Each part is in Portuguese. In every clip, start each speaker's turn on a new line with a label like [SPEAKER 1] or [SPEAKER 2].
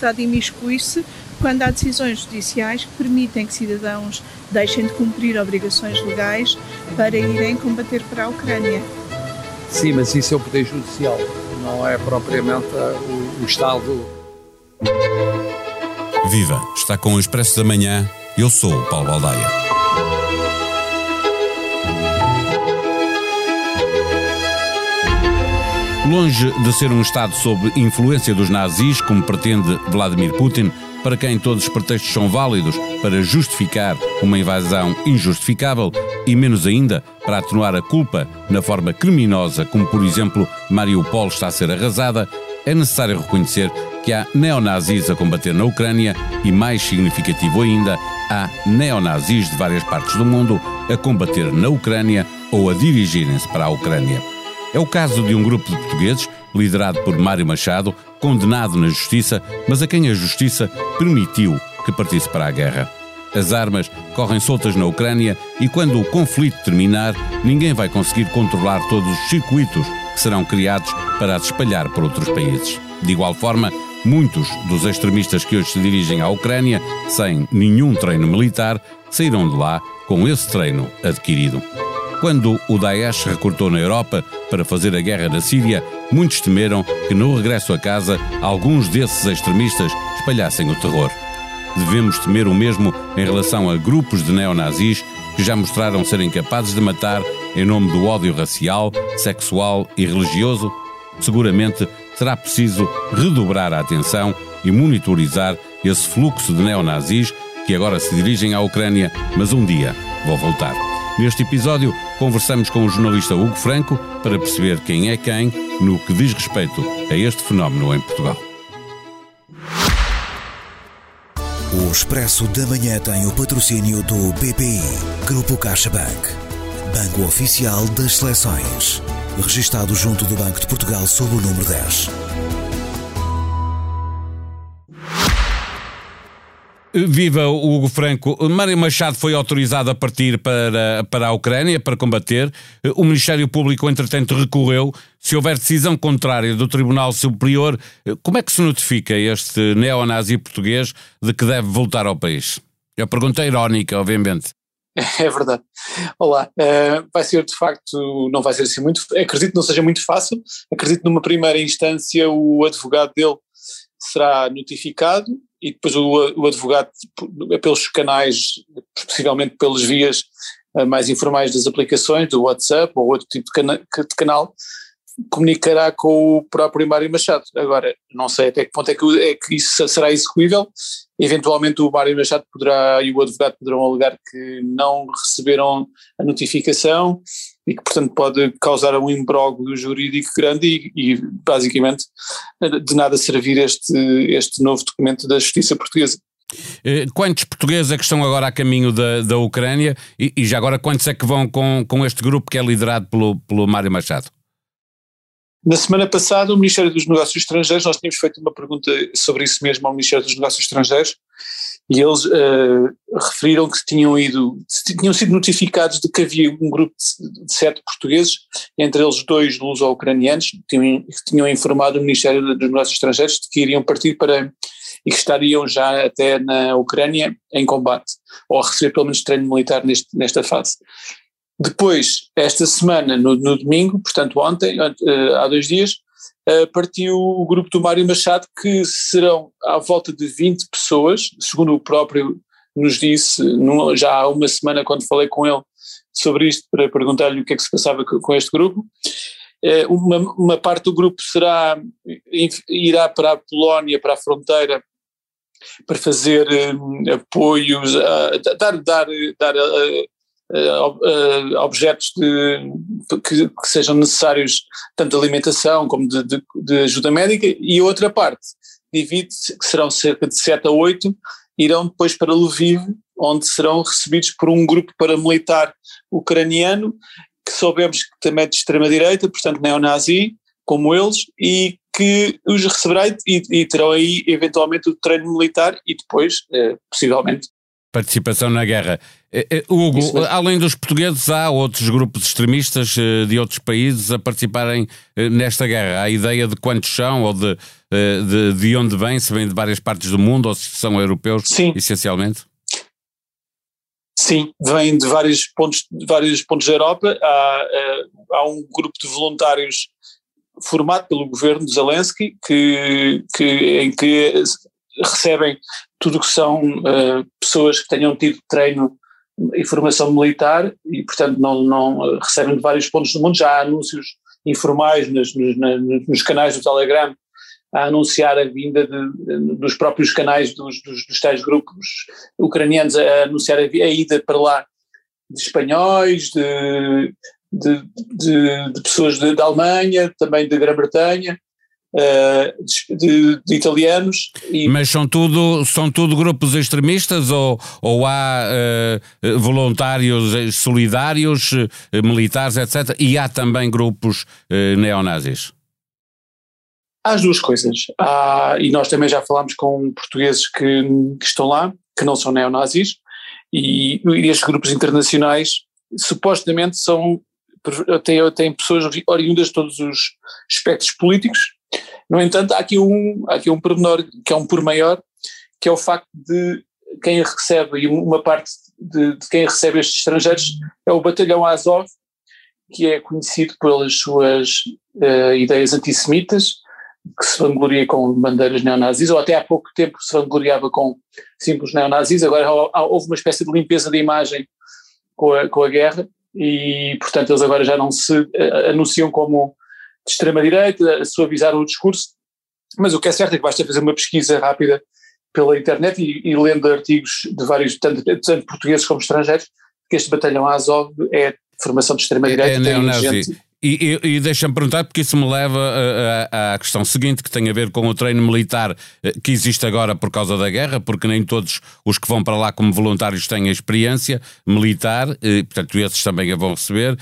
[SPEAKER 1] Estado imiscui-se quando há decisões judiciais que permitem que cidadãos deixem de cumprir obrigações legais para irem combater para a Ucrânia.
[SPEAKER 2] Sim, mas isso é o Poder Judicial, não é propriamente o, o Estado.
[SPEAKER 3] Viva! Está com o Expresso da Manhã. Eu sou o Paulo Baldaia. Longe de ser um Estado sob influência dos nazis, como pretende Vladimir Putin, para quem todos os pretextos são válidos para justificar uma invasão injustificável e menos ainda para atenuar a culpa na forma criminosa como, por exemplo, Mariupol está a ser arrasada, é necessário reconhecer que há neonazis a combater na Ucrânia e, mais significativo ainda, há neonazis de várias partes do mundo a combater na Ucrânia ou a dirigirem-se para a Ucrânia. É o caso de um grupo de portugueses, liderado por Mário Machado, condenado na justiça, mas a quem a justiça permitiu que partisse para a guerra. As armas correm soltas na Ucrânia e quando o conflito terminar, ninguém vai conseguir controlar todos os circuitos que serão criados para as espalhar por outros países. De igual forma, muitos dos extremistas que hoje se dirigem à Ucrânia, sem nenhum treino militar, saíram de lá com esse treino adquirido. Quando o Daesh recortou na Europa para fazer a guerra na Síria, muitos temeram que no regresso a casa alguns desses extremistas espalhassem o terror. Devemos temer o mesmo em relação a grupos de neonazis que já mostraram serem capazes de matar em nome do ódio racial, sexual e religioso? Seguramente será preciso redobrar a atenção e monitorizar esse fluxo de neonazis que agora se dirigem à Ucrânia, mas um dia vão voltar. Neste episódio, conversamos com o jornalista Hugo Franco para perceber quem é quem no que diz respeito a este fenómeno em Portugal.
[SPEAKER 4] O Expresso da Manhã tem o patrocínio do BPI, Grupo CaixaBank, Banco Oficial das Seleções, registado junto do Banco de Portugal sob o número 10.
[SPEAKER 3] Viva Hugo Franco. Mário Machado foi autorizado a partir para, para a Ucrânia para combater. O Ministério Público, entretanto, recorreu. Se houver decisão contrária do Tribunal Superior, como é que se notifica este neonazi português de que deve voltar ao país? É uma pergunta irónica, obviamente.
[SPEAKER 5] É verdade. Olá, uh, vai ser de facto, não vai ser assim muito, acredito que não seja muito fácil, acredito que numa primeira instância o advogado dele será notificado e depois o, o advogado, pelos canais, possivelmente pelas vias uh, mais informais das aplicações, do WhatsApp ou outro tipo de, cana de canal, comunicará com o próprio Mário Machado. Agora, não sei até que ponto é que, é que isso será execuível. Eventualmente o Mário Machado poderá e o advogado poderão alegar que não receberam a notificação e que, portanto, pode causar um imbróglio jurídico grande e, e, basicamente, de nada servir este, este novo documento da justiça portuguesa.
[SPEAKER 3] Eh, quantos portugueses é que estão agora a caminho da, da Ucrânia e, e já agora quantos é que vão com, com este grupo que é liderado pelo, pelo Mário Machado?
[SPEAKER 5] Na semana passada, o Ministério dos Negócios Estrangeiros, nós tínhamos feito uma pergunta sobre isso mesmo ao Ministério dos Negócios Estrangeiros, e eles uh, referiram que tinham ido, tinham sido notificados de que havia um grupo de, sete portugueses, entre eles dois luso-ucranianos, que tinham, que tinham informado o Ministério dos Negócios Estrangeiros de que iriam partir para e que estariam já até na Ucrânia em combate, ou a receber pelo menos treino militar neste, nesta fase. Depois, esta semana, no, no domingo, portanto ontem, uh, há dois dias, uh, partiu o grupo do Mário Machado, que serão à volta de 20 pessoas, segundo o próprio nos disse já há uma semana quando falei com ele sobre isto para perguntar-lhe o que é que se passava com, este grupo. Uh, uma, uma, parte do grupo será irá para a Polónia, para a fronteira, para fazer apoios, dar, dar, dar uh, objetos de, que, que, sejam necessários tanto de alimentação como de, de, de ajuda médica e outra parte divide-se, que serão cerca de 7 a 8, irão depois para Lviv, onde serão recebidos por um grupo paramilitar ucraniano, que soubemos que também é de extrema-direita, portanto neonazi, como eles, e que os receberá e, e terão aí eventualmente o treino militar e depois, eh, possivelmente,
[SPEAKER 3] participação na guerra. Hugo, além dos portugueses, há outros grupos extremistas de outros países a participarem nesta guerra. Há ideia de quantos são ou de, de, de onde vêm, se vêm de várias partes do mundo ou se são europeus, Sim. essencialmente?
[SPEAKER 5] Sim, vêm de vários pontos, de vários pontos da Europa. Há, há um grupo de voluntários formado pelo governo de Zelensky, que, que, em que recebem tudo o que são uh, pessoas que tenham tido treino e formação militar e, portanto, não, não recebem de vários pontos do mundo. Já há anúncios informais nos, nos, nos canais do Telegram a anunciar a vinda de, dos próprios canais dos, dos, dos tais grupos ucranianos a anunciar a, a ida para lá de espanhóis, de, de, de, de pessoas da Alemanha, também da Grã-Bretanha, uh, de, de, italianos.
[SPEAKER 3] E... Mas são tudo, são tudo grupos extremistas ou, ou há uh, voluntários solidários, uh, militares, etc. E há também grupos neonazis?
[SPEAKER 5] Há as duas coisas. Há, e nós também já falámos com portugueses que, que estão lá, que não são neonazis, e, e estes grupos internacionais supostamente são tem, tem pessoas oriundas de todos os espectros políticos. No entanto, há aqui um, há aqui um pormenor que é um por maior, que é o facto de quem recebe, e uma parte de, de quem recebe estes estrangeiros é o batalhão Azov, que é conhecido pelas suas uh, ideias antissemitas, que se vangloria com bandeiras neonazis, ou até há pouco tempo se vangloriava com símbolos neonazis, agora houve uma espécie de limpeza de imagem com a, com a guerra, e, portanto, eles agora já não se uh, anunciam como de extrema-direita, suavizaram o discurso, mas o que é certo é que basta fazer uma pesquisa rápida pela internet e, e lendo artigos de vários, tanto, tanto, portugueses como estrangeiros, que este batalhão Azov é formação de extrema-direita.
[SPEAKER 3] É, é tem e, e, e deixa-me perguntar, porque isso me leva à questão seguinte, que tem a ver com o treino militar eh, que existe agora por causa da guerra, porque nem todos os que vão para lá como voluntários têm experiência militar, e, portanto, esses também a vão receber.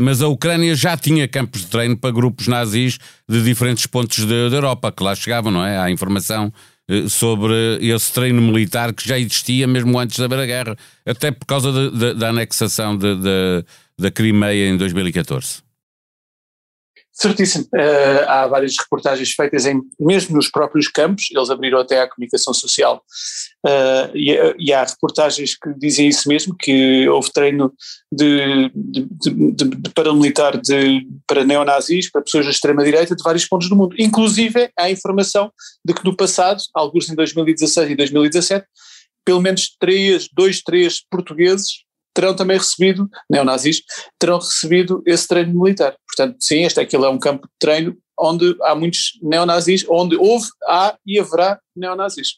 [SPEAKER 3] Mas a Ucrânia já tinha campos de treino para grupos nazis de diferentes pontos da Europa, que lá chegavam, não é? Há informação eh, sobre esse treino militar que já existia mesmo antes de haver a guerra, até por causa de, de, da anexação de, da Crimeia em 2014.
[SPEAKER 5] Certíssimo. Uh, há várias reportagens feitas em, mesmo nos próprios campos, eles abriram até à comunicação social, uh, e, e, há reportagens que dizem isso mesmo, que houve treino de, de, de, de paramilitar de, para neonazis, para pessoas da extrema-direita de vários pontos do mundo. Inclusive, há informação de que no passado, alguns em 2016 e 2017, pelo menos três, dois, três portugueses terão também recebido, neonazis, terão recebido esse treino militar. Portanto, sim, este aquilo é um campo de treino onde há muitos neonazis, onde houve, há e haverá neonazis.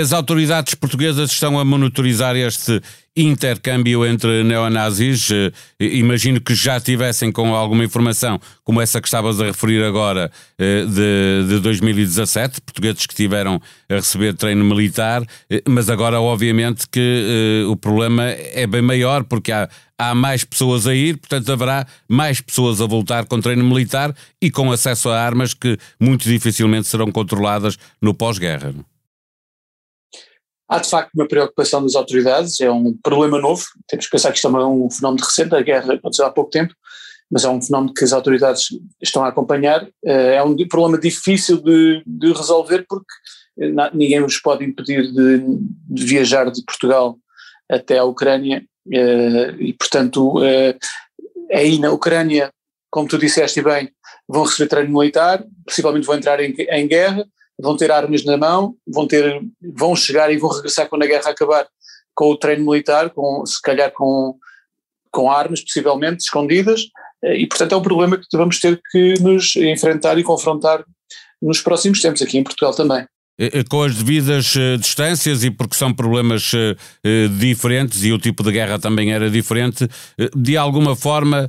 [SPEAKER 3] As autoridades portuguesas estão a monitorizar este intercâmbio entre neonazis. Eh, imagino que já tivessem com alguma informação, como essa que estavas a referir agora, eh, de, de 2017, portugueses que tiveram a receber treino militar, eh, mas agora, obviamente, que o problema é bem maior, porque há, há mais pessoas a ir, portanto, haverá mais pessoas a voltar com treino militar e com acesso a armas que muito dificilmente serão controladas no pós-guerra.
[SPEAKER 5] Há de facto uma preocupação das autoridades, é um problema novo, temos que pensar que isto é um fenómeno recente, a guerra aconteceu há pouco tempo, mas é um fenómeno que as autoridades estão a acompanhar. Eh, é um problema difícil de, de resolver porque eh, ninguém os pode impedir de, de, viajar de Portugal até a Ucrânia eh, e, portanto, aí na Ucrânia, como tu disseste bem, vão receber treino militar, possivelmente vão entrar em, em guerra, vão ter armas na mão, vão ter, vão chegar e vão regressar quando a guerra acabar com o treino militar, com, se calhar com, com armas possivelmente escondidas, eh, e portanto é um problema que vamos ter que nos enfrentar e confrontar nos próximos tempos, aqui em Portugal também.
[SPEAKER 3] Eh, eh, com as devidas uh, distâncias e porque são problemas diferentes e o tipo de guerra também era diferente, de alguma forma,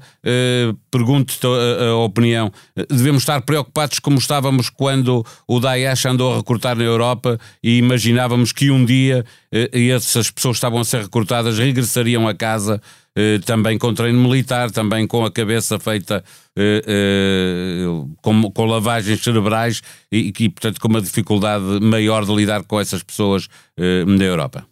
[SPEAKER 3] pergunto-te a, opinião, devemos estar preocupados como estávamos quando o Daesh andou a recrutar na Europa e imaginávamos que um dia essas pessoas estavam a ser recrutadas regressariam a casa eh, também com treino militar, também com a cabeça feita eh, eh, com, com, lavagens cerebrais e, e, portanto, com uma dificuldade maior de lidar com essas pessoas na Europa.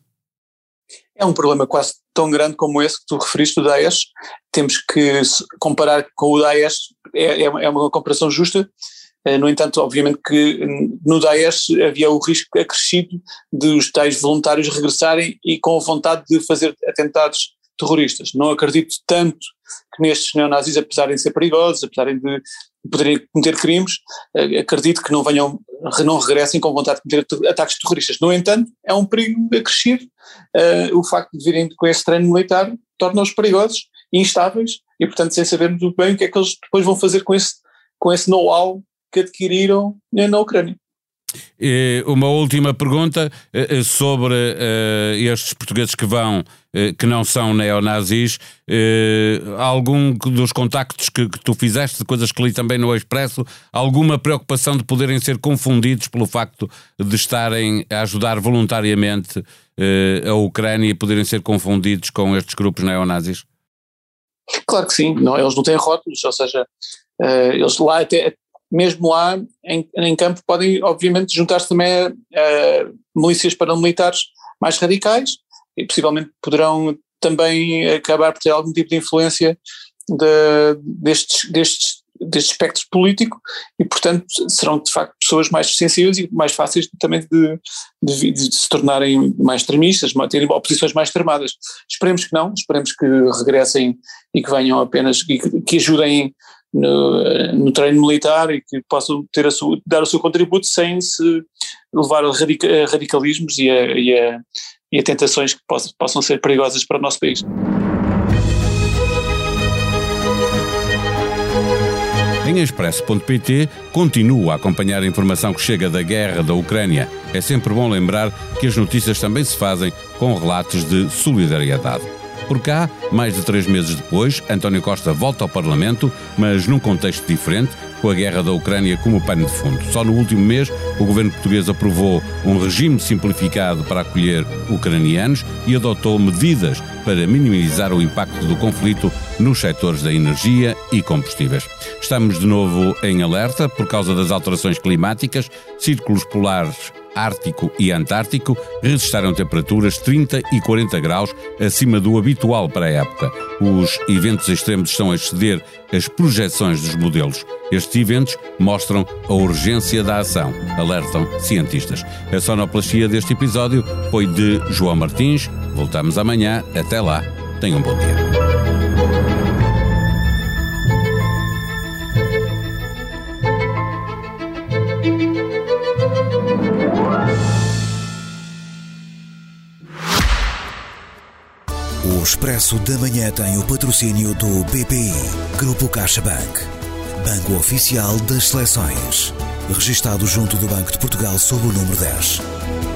[SPEAKER 5] é um problema quase tão grande como esse que tu referiste, o Daesh. Temos que comparar com o Daesh, é, é, é uma comparação justa. Eh, no entanto, obviamente que no Daesh havia o risco acrescido de os tais voluntários regressarem e com a vontade de fazer atentados terroristas. Não acredito tanto que nestes neonazis, apesar de ser perigosos, apesar de poderem cometer crimes, eh, acredito que não venham, não regressem com vontade de cometer ataques terroristas. No entanto, é um perigo acrescido uh, o facto de virem com esse treino militar torna-os perigosos, instáveis e, portanto, sem sabermos bem o que é que eles depois vão fazer com esse, com esse know-how que adquiriram na Ucrânia.
[SPEAKER 3] Uma última pergunta eh, eh, sobre estes portugueses que vão, que não são neonazis. Algum dos contactos que, que, tu fizeste, de coisas que li também no Expresso, alguma preocupação de poderem ser confundidos pelo facto de estarem a ajudar voluntariamente a Ucrânia e poderem ser confundidos com estes grupos neonazis?
[SPEAKER 5] Claro que sim, não, eles não têm rótulos, ou seja, eles lá até, mesmo lá em, em campo podem obviamente juntar-se também a, a milícias paramilitares mais radicais e possivelmente poderão também acabar por ter algum tipo de influência de, destes, destes, deste espectro político e portanto serão de facto pessoas mais sensíveis e mais fáceis também de, de, de se tornarem mais extremistas, terem oposições mais extremadas. Esperemos que não, esperemos que regressem e que venham apenas, que, que ajudem no, no, treino militar e que possam ter a sua, dar o seu contributo sem se levar a, radica, a radicalismos e a, e, a, e a, tentações que possam, possam ser perigosas para o nosso país.
[SPEAKER 3] Em Expresso.pt continua a acompanhar a informação que chega da guerra da Ucrânia. É sempre bom lembrar que as notícias também se fazem com relatos de solidariedade. Por cá, mais de três meses depois, António Costa volta ao Parlamento, mas num contexto diferente, com a guerra da Ucrânia como pano de fundo. Só no último mês, o governo português aprovou um regime simplificado para acolher ucranianos e adotou medidas para minimizar o impacto do conflito nos setores da energia e combustíveis. Estamos de novo em alerta por causa das alterações climáticas, círculos polares Ártico e Antártico registraram temperaturas 30 e 40 graus acima do habitual para a época. Os eventos extremos estão a exceder as projeções dos modelos. Estes eventos mostram a urgência da ação, alertam cientistas. A sonoplastia deste episódio foi de João Martins. Voltamos amanhã. Até lá. Tenham um bom dia.
[SPEAKER 4] Expresso da Manhã tem o patrocínio do BPI, Grupo CaixaBank, Banco Oficial das Seleções, registado junto do Banco de Portugal sob o número 10.